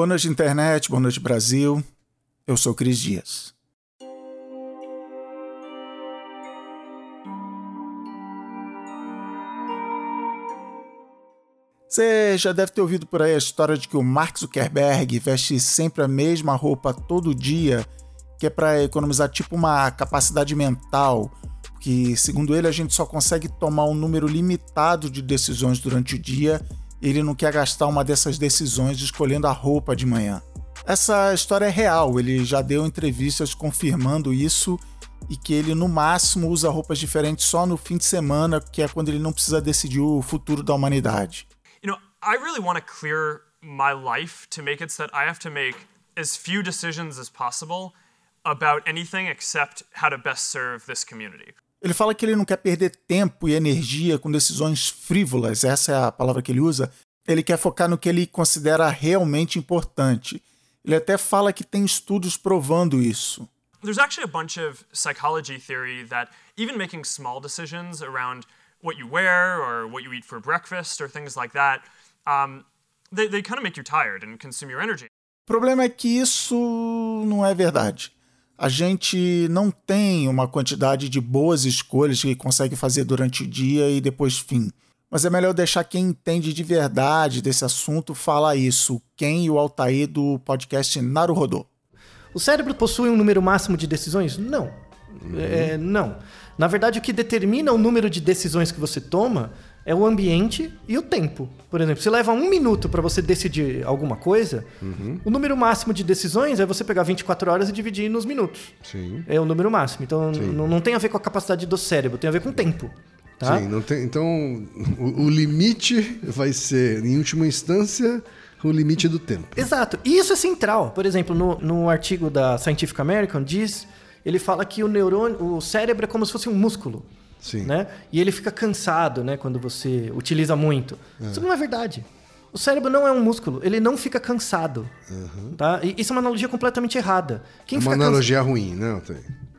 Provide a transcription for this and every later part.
Boa noite, internet, boa noite, Brasil. Eu sou Cris Dias. Você já deve ter ouvido por aí a história de que o Mark Zuckerberg veste sempre a mesma roupa todo dia, que é para economizar tipo uma capacidade mental, que segundo ele a gente só consegue tomar um número limitado de decisões durante o dia ele não quer gastar uma dessas decisões escolhendo a roupa de manhã. Essa história é real, ele já deu entrevistas confirmando isso e que ele no máximo usa roupas diferentes só no fim de semana, que é quando ele não precisa decidir o futuro da humanidade. I really want to clear my life to make it so that I have to make as few decisions as possible about anything except how to best serve this community. Ele fala que ele não quer perder tempo e energia com decisões frívolas, essa é a palavra que ele usa. Ele quer focar no que ele considera realmente importante. Ele até fala que tem estudos provando isso. There's actually a bunch of psychology theory that even making small decisions around what you wear or what you eat for breakfast or things like that um, they, they kind of make you tired and consume your energy. O problema é que isso não é verdade. A gente não tem uma quantidade de boas escolhas que consegue fazer durante o dia e depois fim. Mas é melhor deixar quem entende de verdade desse assunto falar isso. Quem e o Altair do podcast Naruhodô. O cérebro possui um número máximo de decisões? Não. Uhum. É, não. Na verdade, o que determina o número de decisões que você toma é o ambiente e o tempo. Por exemplo, se leva um minuto para você decidir alguma coisa, uhum. o número máximo de decisões é você pegar 24 horas e dividir nos minutos. Sim. É o número máximo. Então não tem a ver com a capacidade do cérebro, tem a ver com o tempo. Tá? Sim, não tem, então o, o limite vai ser, em última instância, o limite do tempo. Exato. E isso é central. Por exemplo, no, no artigo da Scientific American diz, ele fala que o neurônio, o cérebro é como se fosse um músculo. Sim. Né? E ele fica cansado né, quando você utiliza muito. É. Isso não é verdade. O cérebro não é um músculo, ele não fica cansado. Uhum. Tá? E isso é uma analogia completamente errada. Quem é uma analogia cansa... ruim, né?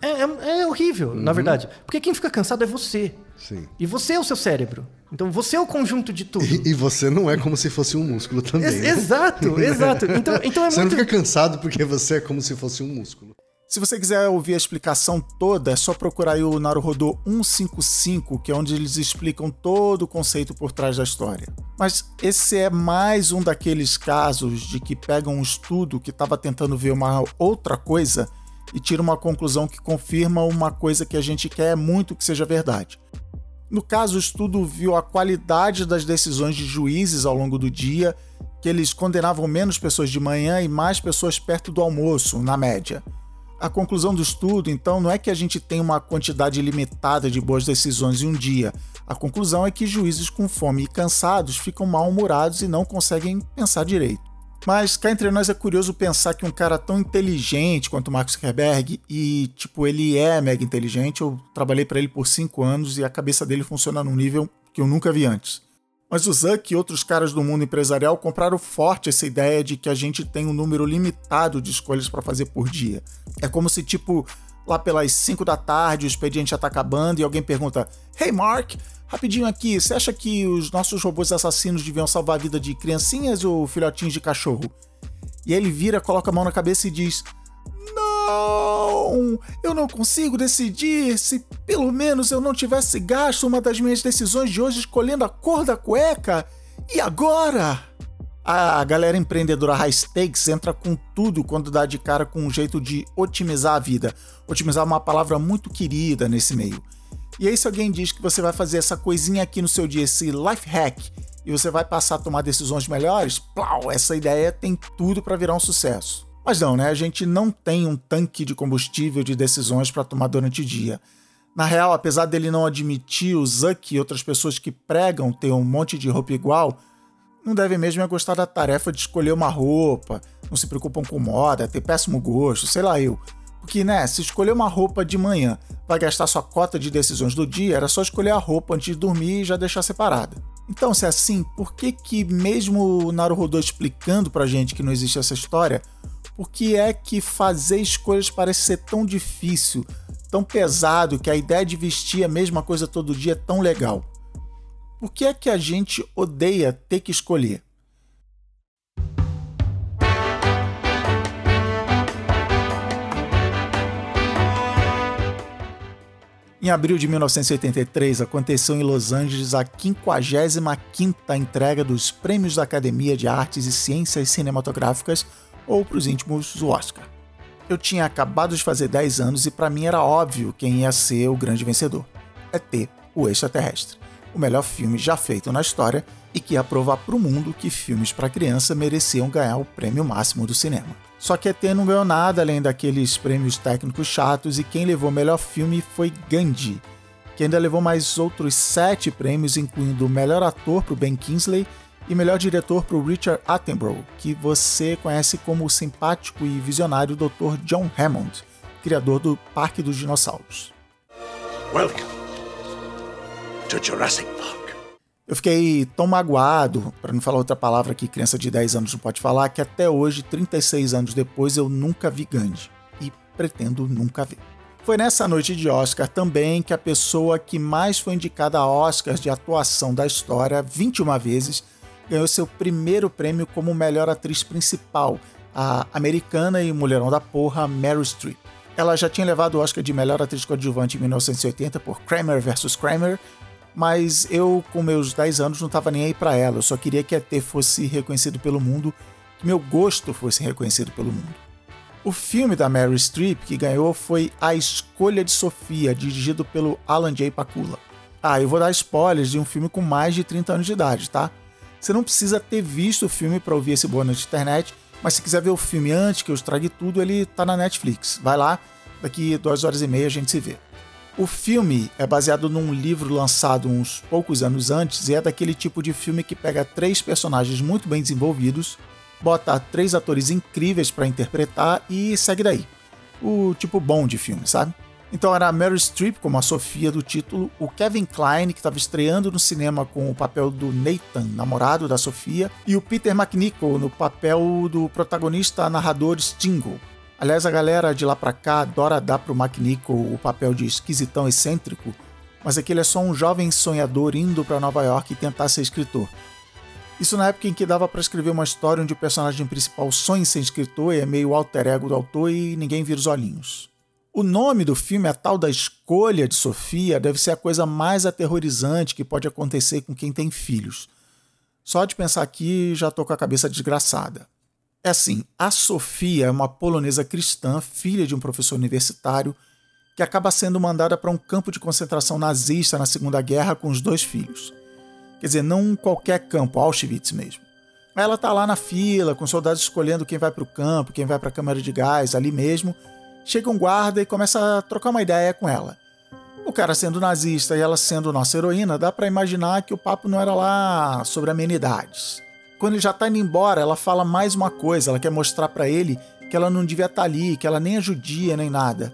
É, é, é horrível, uhum. na verdade. Porque quem fica cansado é você. Sim. E você é o seu cérebro. Então você é o conjunto de tudo. E, e você não é como se fosse um músculo também. Ex né? Exato, exato. Então, então é você muito... não fica cansado porque você é como se fosse um músculo. Se você quiser ouvir a explicação toda, é só procurar aí o Naruhodô 155, que é onde eles explicam todo o conceito por trás da história. Mas esse é mais um daqueles casos de que pegam um estudo que estava tentando ver uma outra coisa e tira uma conclusão que confirma uma coisa que a gente quer muito que seja verdade. No caso, o estudo viu a qualidade das decisões de juízes ao longo do dia, que eles condenavam menos pessoas de manhã e mais pessoas perto do almoço, na média. A conclusão do estudo, então, não é que a gente tem uma quantidade limitada de boas decisões em um dia. A conclusão é que juízes com fome e cansados ficam mal-humorados e não conseguem pensar direito. Mas cá entre nós é curioso pensar que um cara tão inteligente quanto o Mark Zuckerberg, e tipo, ele é mega inteligente, eu trabalhei para ele por 5 anos e a cabeça dele funciona num nível que eu nunca vi antes. Mas o Zuck e outros caras do mundo empresarial compraram forte essa ideia de que a gente tem um número limitado de escolhas para fazer por dia. É como se, tipo, lá pelas 5 da tarde o expediente já tá acabando e alguém pergunta: Hey Mark, rapidinho aqui, você acha que os nossos robôs assassinos deviam salvar a vida de criancinhas ou filhotinhos de cachorro? E aí ele vira, coloca a mão na cabeça e diz: não! Eu não consigo decidir se pelo menos eu não tivesse gasto uma das minhas decisões de hoje escolhendo a cor da cueca. E agora? A galera empreendedora high stakes entra com tudo quando dá de cara com um jeito de otimizar a vida. Otimizar é uma palavra muito querida nesse meio. E aí, se alguém diz que você vai fazer essa coisinha aqui no seu dia, esse life hack, e você vai passar a tomar decisões melhores, plau, essa ideia tem tudo para virar um sucesso. Mas não, né? A gente não tem um tanque de combustível de decisões para tomar durante o dia. Na real, apesar dele não admitir o Zuck e outras pessoas que pregam ter um monte de roupa igual, não devem mesmo é gostar da tarefa de escolher uma roupa, não se preocupam com moda, ter péssimo gosto, sei lá eu. Porque, né, se escolher uma roupa de manhã vai gastar sua cota de decisões do dia, era só escolher a roupa antes de dormir e já deixar separada. Então, se é assim, por que que mesmo o Naruhodô explicando pra gente que não existe essa história, por que é que fazer escolhas parece ser tão difícil, tão pesado, que a ideia de vestir a mesma coisa todo dia é tão legal? Por que é que a gente odeia ter que escolher? Em abril de 1983, aconteceu em Los Angeles a 55ª entrega dos Prêmios da Academia de Artes e Ciências Cinematográficas ou para os íntimos, o Oscar. Eu tinha acabado de fazer 10 anos e para mim era óbvio quem ia ser o grande vencedor. ET, o extraterrestre. O melhor filme já feito na história e que ia provar para o mundo que filmes para criança mereciam ganhar o prêmio máximo do cinema. Só que ET não ganhou nada além daqueles prêmios técnicos chatos e quem levou o melhor filme foi Gandhi, que ainda levou mais outros sete prêmios, incluindo melhor ator para o Ben Kingsley e melhor diretor para o Richard Attenborough, que você conhece como o simpático e visionário Dr. John Hammond, criador do Parque dos Dinossauros. Welcome to Jurassic Park. Eu fiquei tão magoado, para não falar outra palavra que criança de 10 anos não pode falar, que até hoje, 36 anos depois, eu nunca vi Gandhi. E pretendo nunca ver. Foi nessa noite de Oscar também que a pessoa que mais foi indicada a Oscars de atuação da história 21 vezes ganhou seu primeiro prêmio como melhor atriz principal, a americana e mulherão da porra Meryl Streep. Ela já tinha levado o Oscar de melhor atriz coadjuvante em 1980 por Kramer vs. Kramer mas eu, com meus 10 anos, não estava nem aí para ela. Eu só queria que a ET fosse reconhecido pelo mundo, que meu gosto fosse reconhecido pelo mundo. O filme da Mary Streep que ganhou foi A Escolha de Sofia, dirigido pelo Alan J. Pakula. Ah, eu vou dar spoilers de um filme com mais de 30 anos de idade, tá? Você não precisa ter visto o filme para ouvir esse bônus de internet, mas se quiser ver o filme antes que eu estrague tudo, ele tá na Netflix. Vai lá, daqui duas horas e meia a gente se vê. O filme é baseado num livro lançado uns poucos anos antes e é daquele tipo de filme que pega três personagens muito bem desenvolvidos, bota três atores incríveis para interpretar e segue daí. O tipo bom de filme, sabe? Então era a Meryl Streep como a Sofia do título, o Kevin Kline, que estava estreando no cinema com o papel do Nathan, namorado da Sofia, e o Peter McNichol no papel do protagonista narrador Stingo, Aliás, a galera de lá pra cá adora dar pro McNichol o papel de esquisitão excêntrico, mas aqui ele é só um jovem sonhador indo para Nova York e tentar ser escritor. Isso na época em que dava para escrever uma história onde o personagem principal sonha em ser escritor e é meio alter ego do autor e ninguém vira os olhinhos. O nome do filme, a tal da escolha de Sofia, deve ser a coisa mais aterrorizante que pode acontecer com quem tem filhos. Só de pensar aqui já tô com a cabeça desgraçada. É assim, a Sofia é uma polonesa cristã, filha de um professor universitário, que acaba sendo mandada para um campo de concentração nazista na Segunda Guerra com os dois filhos. Quer dizer, não qualquer campo, Auschwitz mesmo. Ela tá lá na fila, com soldados escolhendo quem vai para o campo, quem vai para a câmara de gás, ali mesmo. Chega um guarda e começa a trocar uma ideia com ela. O cara sendo nazista e ela sendo nossa heroína, dá para imaginar que o papo não era lá sobre amenidades. Quando ele já tá indo embora, ela fala mais uma coisa, ela quer mostrar para ele que ela não devia estar tá ali, que ela nem é judia nem nada.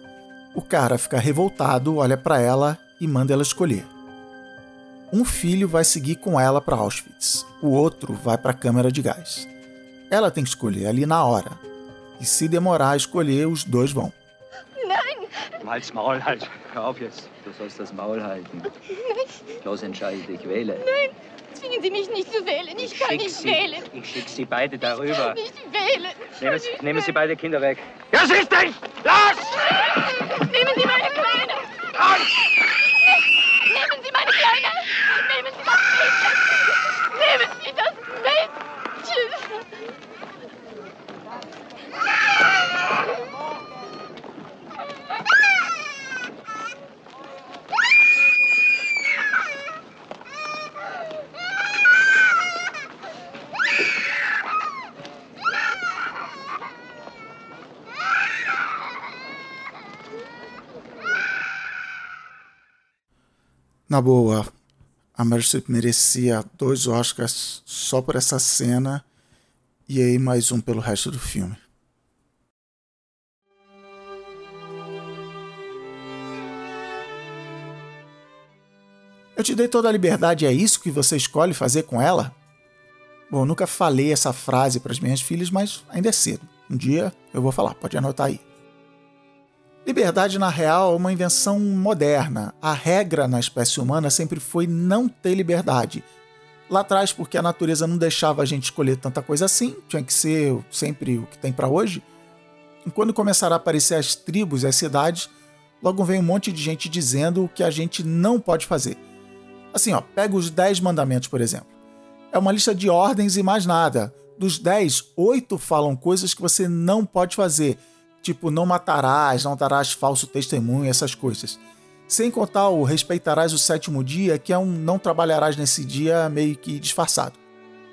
O cara fica revoltado, olha para ela e manda ela escolher. Um filho vai seguir com ela para Auschwitz, o outro vai para a câmara de gás. Ela tem que escolher ali na hora. E se demorar a escolher, os dois vão. Nein! Halt's Maul halt. Hör auf jetzt. Du sollst das Maul halten. Los, entscheide dich, wähle. Nein! Zwingen Sie mich nicht zu wählen. Ich, ich kann nicht Sie, wählen. Ich schicke Sie beide darüber. Ich nicht wählen. Nehmen Sie, nehmen Sie beide Kinder weg. Ja, siehst dich! Los! Nehmen Sie meine Kleine! Los! Na boa, a Streep merecia dois Oscars só por essa cena e aí mais um pelo resto do filme. Eu te dei toda a liberdade, é isso que você escolhe fazer com ela? Bom, eu nunca falei essa frase para as minhas filhas, mas ainda é cedo. Um dia eu vou falar, pode anotar aí. Liberdade, na real, é uma invenção moderna. A regra na espécie humana sempre foi não ter liberdade. Lá atrás, porque a natureza não deixava a gente escolher tanta coisa assim, tinha que ser sempre o que tem para hoje. E quando começaram a aparecer as tribos e as cidades, Logo vem um monte de gente dizendo o que a gente não pode fazer. Assim, ó, pega os 10 mandamentos, por exemplo. É uma lista de ordens e mais nada. Dos 10, 8 falam coisas que você não pode fazer, tipo não matarás, não darás falso testemunho, essas coisas. Sem contar o respeitarás o sétimo dia, que é um não trabalharás nesse dia meio que disfarçado.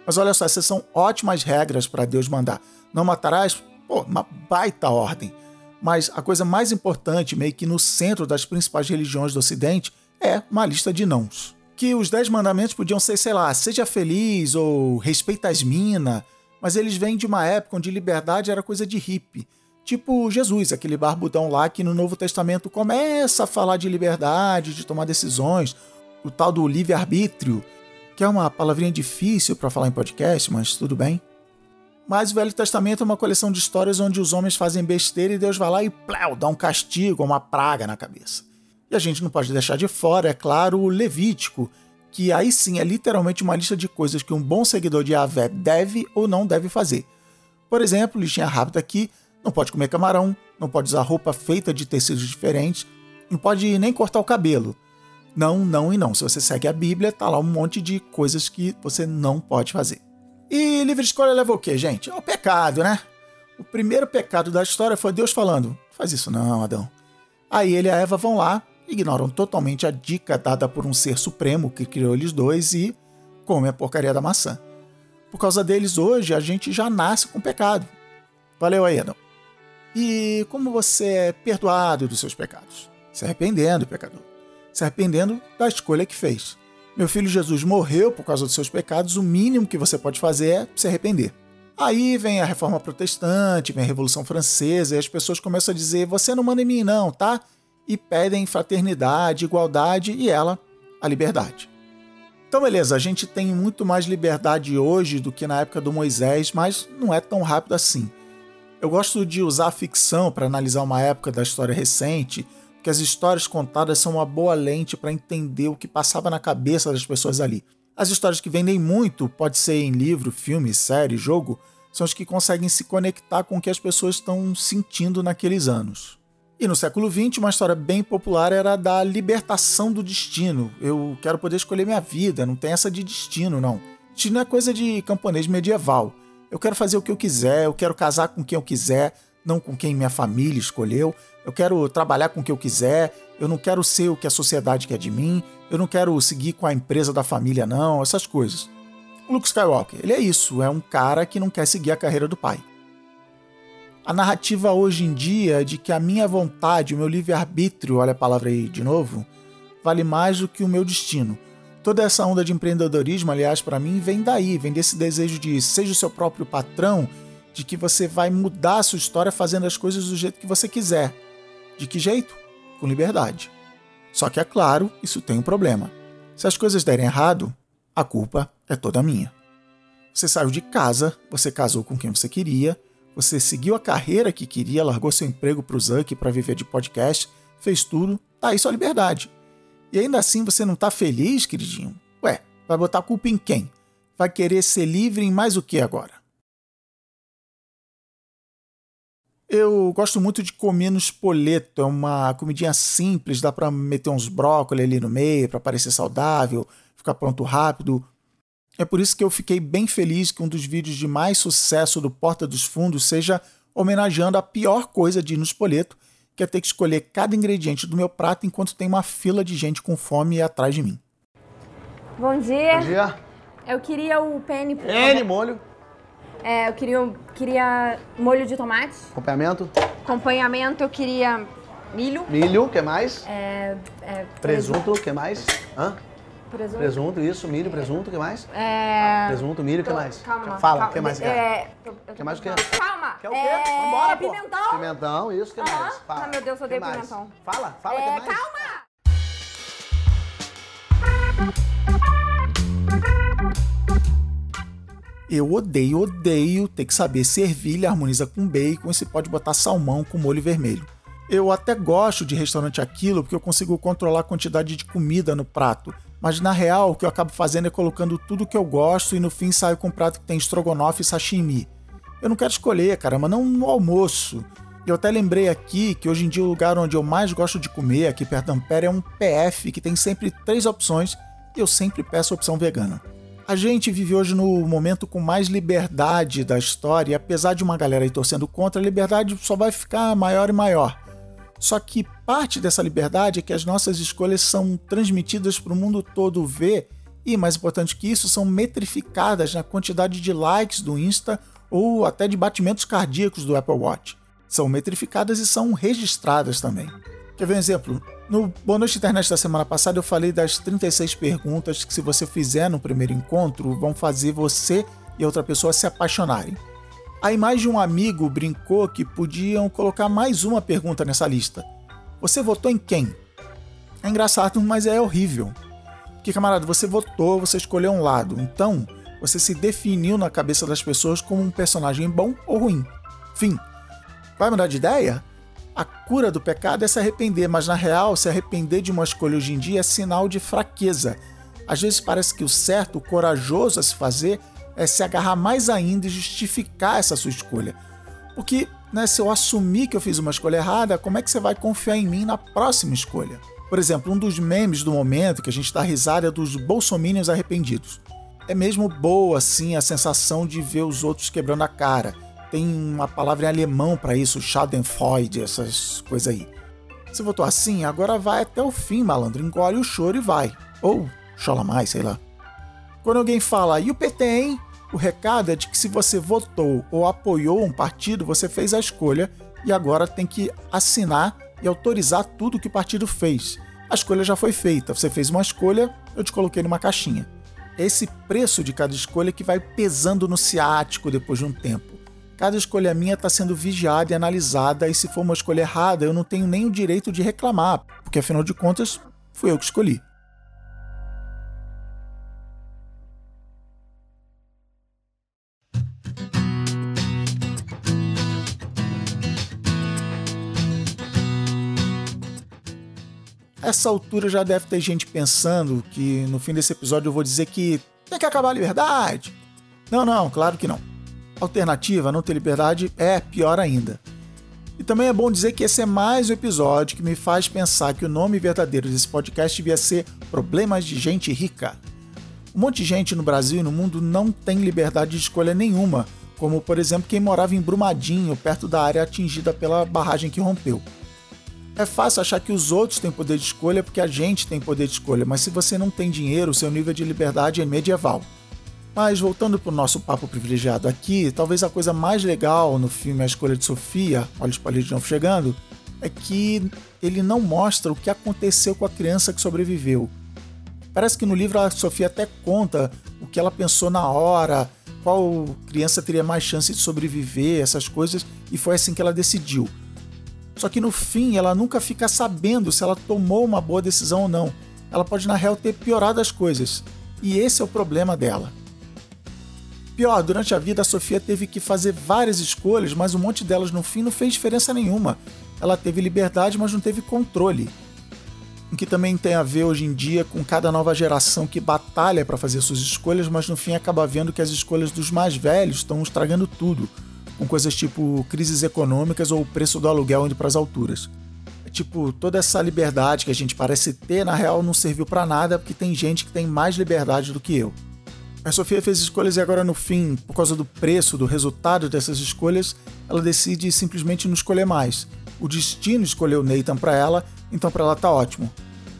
Mas olha só, essas são ótimas regras para Deus mandar. Não matarás, pô, uma baita ordem. Mas a coisa mais importante, meio que no centro das principais religiões do Ocidente, é uma lista de nãos. Que os dez mandamentos podiam ser, sei lá, seja feliz ou respeita as minas, mas eles vêm de uma época onde liberdade era coisa de hippie. Tipo Jesus, aquele barbudão lá que no Novo Testamento começa a falar de liberdade, de tomar decisões, o tal do livre-arbítrio, que é uma palavrinha difícil para falar em podcast, mas tudo bem. Mas o Velho Testamento é uma coleção de histórias onde os homens fazem besteira e Deus vai lá e plau, dá um castigo, uma praga na cabeça. E a gente não pode deixar de fora, é claro, o Levítico, que aí sim é literalmente uma lista de coisas que um bom seguidor de Yahvé deve ou não deve fazer. Por exemplo, listinha rápida aqui, não pode comer camarão, não pode usar roupa feita de tecidos diferentes, não pode nem cortar o cabelo. Não, não e não. Se você segue a Bíblia, tá lá um monte de coisas que você não pode fazer. E livre escolha leva o quê, gente? É o pecado, né? O primeiro pecado da história foi Deus falando: faz isso não, Adão. Aí ele e a Eva vão lá, ignoram totalmente a dica dada por um ser supremo que criou eles dois e comem a porcaria da maçã. Por causa deles, hoje a gente já nasce com pecado. Valeu aí, Adão. E como você é perdoado dos seus pecados? Se arrependendo, pecador. Se arrependendo da escolha que fez. Meu filho Jesus morreu por causa dos seus pecados, o mínimo que você pode fazer é se arrepender. Aí vem a reforma protestante, vem a Revolução Francesa, e as pessoas começam a dizer: você não manda em mim, não, tá? E pedem fraternidade, igualdade e ela, a liberdade. Então, beleza, a gente tem muito mais liberdade hoje do que na época do Moisés, mas não é tão rápido assim. Eu gosto de usar a ficção para analisar uma época da história recente que as histórias contadas são uma boa lente para entender o que passava na cabeça das pessoas ali. As histórias que vendem muito, pode ser em livro, filme, série, jogo, são as que conseguem se conectar com o que as pessoas estão sentindo naqueles anos. E no século XX, uma história bem popular era a da libertação do destino. Eu quero poder escolher minha vida, não tem essa de destino, não. Destino é coisa de camponês medieval. Eu quero fazer o que eu quiser, eu quero casar com quem eu quiser, não com quem minha família escolheu. Eu quero trabalhar com o que eu quiser, eu não quero ser o que a sociedade quer de mim, eu não quero seguir com a empresa da família, não, essas coisas. O Luke Skywalker, ele é isso, é um cara que não quer seguir a carreira do pai. A narrativa hoje em dia é de que a minha vontade, o meu livre-arbítrio, olha a palavra aí de novo, vale mais do que o meu destino. Toda essa onda de empreendedorismo, aliás, para mim, vem daí, vem desse desejo de seja o seu próprio patrão, de que você vai mudar a sua história fazendo as coisas do jeito que você quiser. De que jeito? Com liberdade. Só que é claro, isso tem um problema. Se as coisas derem errado, a culpa é toda minha. Você saiu de casa, você casou com quem você queria, você seguiu a carreira que queria, largou seu emprego para o Zuck para viver de podcast, fez tudo, tá aí sua liberdade. E ainda assim você não tá feliz, queridinho? Ué, vai botar a culpa em quem? Vai querer ser livre em mais o que agora? Eu gosto muito de comer no espoleto. É uma comidinha simples, dá para meter uns brócolis ali no meio para parecer saudável, ficar pronto rápido. É por isso que eu fiquei bem feliz que um dos vídeos de mais sucesso do Porta dos Fundos seja homenageando a pior coisa de ir no espoleto, que é ter que escolher cada ingrediente do meu prato enquanto tem uma fila de gente com fome atrás de mim. Bom dia. Bom dia. Eu queria o penne. Penne, molho. É, eu queria, queria molho de tomate. Acompanhamento. Acompanhamento, eu queria milho. Milho, o que mais? É, é, presunto, o que mais? Hã? Presunto. Presunto, isso, milho, presunto, o que mais? É... Presunto, milho, o que mais? Calma. Fala, o que mais? É... O que mais quer? Calma. Quer o quê? É... Vambora, pô. Pimentão. Pimentão, isso, o que mais? Fala. Ah, meu Deus, eu O odeio pimentão. Fala, fala, o É... que mais? Calma. Eu odeio, odeio ter que saber se ervilha harmoniza com bacon e se pode botar salmão com molho vermelho. Eu até gosto de restaurante aquilo porque eu consigo controlar a quantidade de comida no prato, mas na real o que eu acabo fazendo é colocando tudo que eu gosto e no fim saio com um prato que tem estrogonofe e sashimi. Eu não quero escolher, caramba, não no almoço. Eu até lembrei aqui que hoje em dia o lugar onde eu mais gosto de comer, aqui perto da Ampere, é um PF que tem sempre três opções e eu sempre peço a opção vegana. A gente vive hoje no momento com mais liberdade da história e apesar de uma galera aí torcendo contra, a liberdade só vai ficar maior e maior. Só que parte dessa liberdade é que as nossas escolhas são transmitidas para o mundo todo ver e, mais importante que isso, são metrificadas na quantidade de likes do Insta ou até de batimentos cardíacos do Apple Watch. São metrificadas e são registradas também. Quer ver um exemplo? No Boa Noite Internet da semana passada eu falei das 36 perguntas que, se você fizer no primeiro encontro, vão fazer você e outra pessoa se apaixonarem. Aí mais de um amigo brincou que podiam colocar mais uma pergunta nessa lista. Você votou em quem? É engraçado, mas é horrível. Porque, camarada, você votou, você escolheu um lado. Então, você se definiu na cabeça das pessoas como um personagem bom ou ruim. Fim. Vai mudar de ideia? A cura do pecado é se arrepender, mas na real, se arrepender de uma escolha hoje em dia é sinal de fraqueza. Às vezes parece que o certo, o corajoso a se fazer, é se agarrar mais ainda e justificar essa sua escolha. Porque né, se eu assumir que eu fiz uma escolha errada, como é que você vai confiar em mim na próxima escolha? Por exemplo, um dos memes do momento que a gente dá risada é dos bolsominions arrependidos. É mesmo boa, assim, a sensação de ver os outros quebrando a cara tem uma palavra em alemão para isso, Schadenfreude, essas coisas aí. Você votou assim, agora vai até o fim, malandro, engole o choro e vai. Ou chola mais, sei lá. Quando alguém fala, e o PT, hein? O recado é de que se você votou ou apoiou um partido, você fez a escolha e agora tem que assinar e autorizar tudo que o partido fez. A escolha já foi feita, você fez uma escolha, eu te coloquei numa caixinha. Esse preço de cada escolha que vai pesando no ciático depois de um tempo. Cada escolha minha está sendo vigiada e analisada, e se for uma escolha errada, eu não tenho nem o direito de reclamar, porque afinal de contas, fui eu que escolhi. Essa altura já deve ter gente pensando que no fim desse episódio eu vou dizer que tem que acabar a liberdade. Não, não, claro que não alternativa, não ter liberdade, é pior ainda. E também é bom dizer que esse é mais um episódio que me faz pensar que o nome verdadeiro desse podcast devia ser Problemas de Gente Rica. Um monte de gente no Brasil e no mundo não tem liberdade de escolha nenhuma, como por exemplo quem morava em Brumadinho, perto da área atingida pela barragem que rompeu. É fácil achar que os outros têm poder de escolha porque a gente tem poder de escolha, mas se você não tem dinheiro, seu nível de liberdade é medieval. Mas voltando para o nosso papo privilegiado aqui, talvez a coisa mais legal no filme A Escolha de Sofia, olha o spoiler de novo chegando, é que ele não mostra o que aconteceu com a criança que sobreviveu. Parece que no livro a Sofia até conta o que ela pensou na hora, qual criança teria mais chance de sobreviver, essas coisas, e foi assim que ela decidiu. Só que no fim ela nunca fica sabendo se ela tomou uma boa decisão ou não. Ela pode na real ter piorado as coisas. E esse é o problema dela. Pior, durante a vida a Sofia teve que fazer várias escolhas, mas um monte delas no fim não fez diferença nenhuma. Ela teve liberdade, mas não teve controle. O que também tem a ver hoje em dia com cada nova geração que batalha para fazer suas escolhas, mas no fim acaba vendo que as escolhas dos mais velhos estão estragando tudo, com coisas tipo crises econômicas ou o preço do aluguel indo para as alturas. É tipo, toda essa liberdade que a gente parece ter, na real não serviu para nada, porque tem gente que tem mais liberdade do que eu. A Sofia fez escolhas e agora no fim, por causa do preço, do resultado dessas escolhas, ela decide simplesmente não escolher mais. O destino escolheu Nathan para ela, então para ela tá ótimo.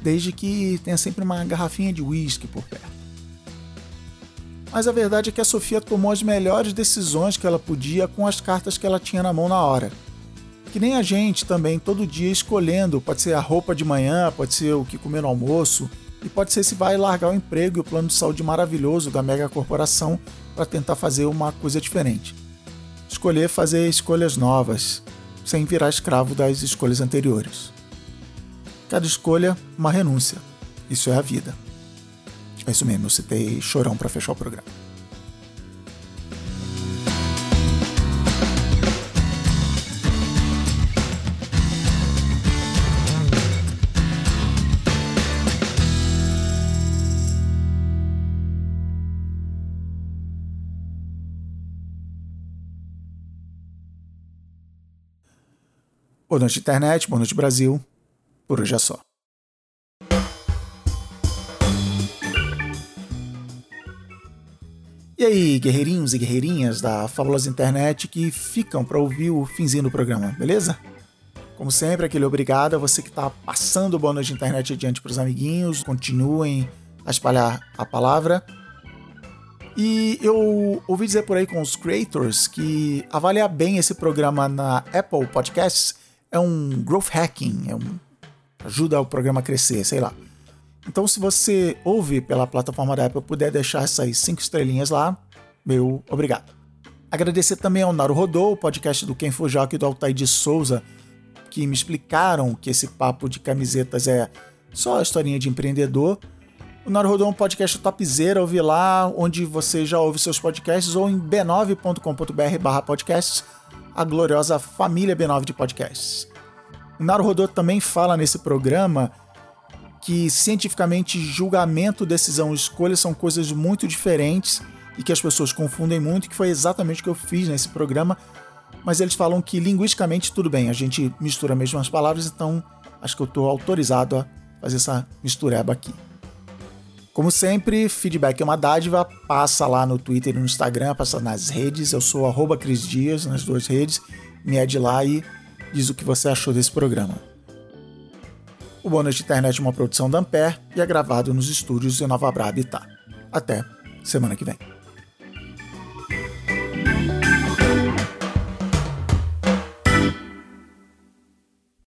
Desde que tenha sempre uma garrafinha de whisky por perto. Mas a verdade é que a Sofia tomou as melhores decisões que ela podia com as cartas que ela tinha na mão na hora. Que nem a gente também, todo dia escolhendo, pode ser a roupa de manhã, pode ser o que comer no almoço, e pode ser se vai largar o emprego e o plano de saúde maravilhoso da mega corporação para tentar fazer uma coisa diferente. Escolher fazer escolhas novas, sem virar escravo das escolhas anteriores. Cada escolha, uma renúncia. Isso é a vida. É isso mesmo, eu citei Chorão para fechar o programa. Boa noite, internet. Boa noite, Brasil. Por hoje é só. E aí, guerreirinhos e guerreirinhas da Fabulosa Internet que ficam para ouvir o finzinho do programa, beleza? Como sempre, aquele obrigado a você que está passando o bônus de internet adiante para os amiguinhos. Continuem a espalhar a palavra. E eu ouvi dizer por aí com os creators que avaliar bem esse programa na Apple Podcasts é um growth hacking, é um ajuda o programa a crescer, sei lá. Então, se você ouve pela plataforma da Apple puder deixar essas cinco estrelinhas lá, meu obrigado. Agradecer também ao Naru Rodô, o podcast do Ken Fujaki e do Altair de Souza, que me explicaram que esse papo de camisetas é só a historinha de empreendedor. O Naruhodô é um podcast topzera, ouvi lá, onde você já ouve seus podcasts, ou em b9.com.br barra podcasts, a gloriosa família B9 de podcasts. O Naruhodô também fala nesse programa que cientificamente julgamento, decisão e escolha são coisas muito diferentes e que as pessoas confundem muito, que foi exatamente o que eu fiz nesse programa, mas eles falam que linguisticamente tudo bem, a gente mistura mesmo as palavras, então acho que eu estou autorizado a fazer essa mistureba aqui. Como sempre, feedback é uma dádiva, passa lá no Twitter e no Instagram, passa nas redes, eu sou arroba Cris Dias nas duas redes, me é de lá e diz o que você achou desse programa. O Bônus de Internet é uma produção da Ampere e é gravado nos estúdios de Nova Habitat. Até semana que vem.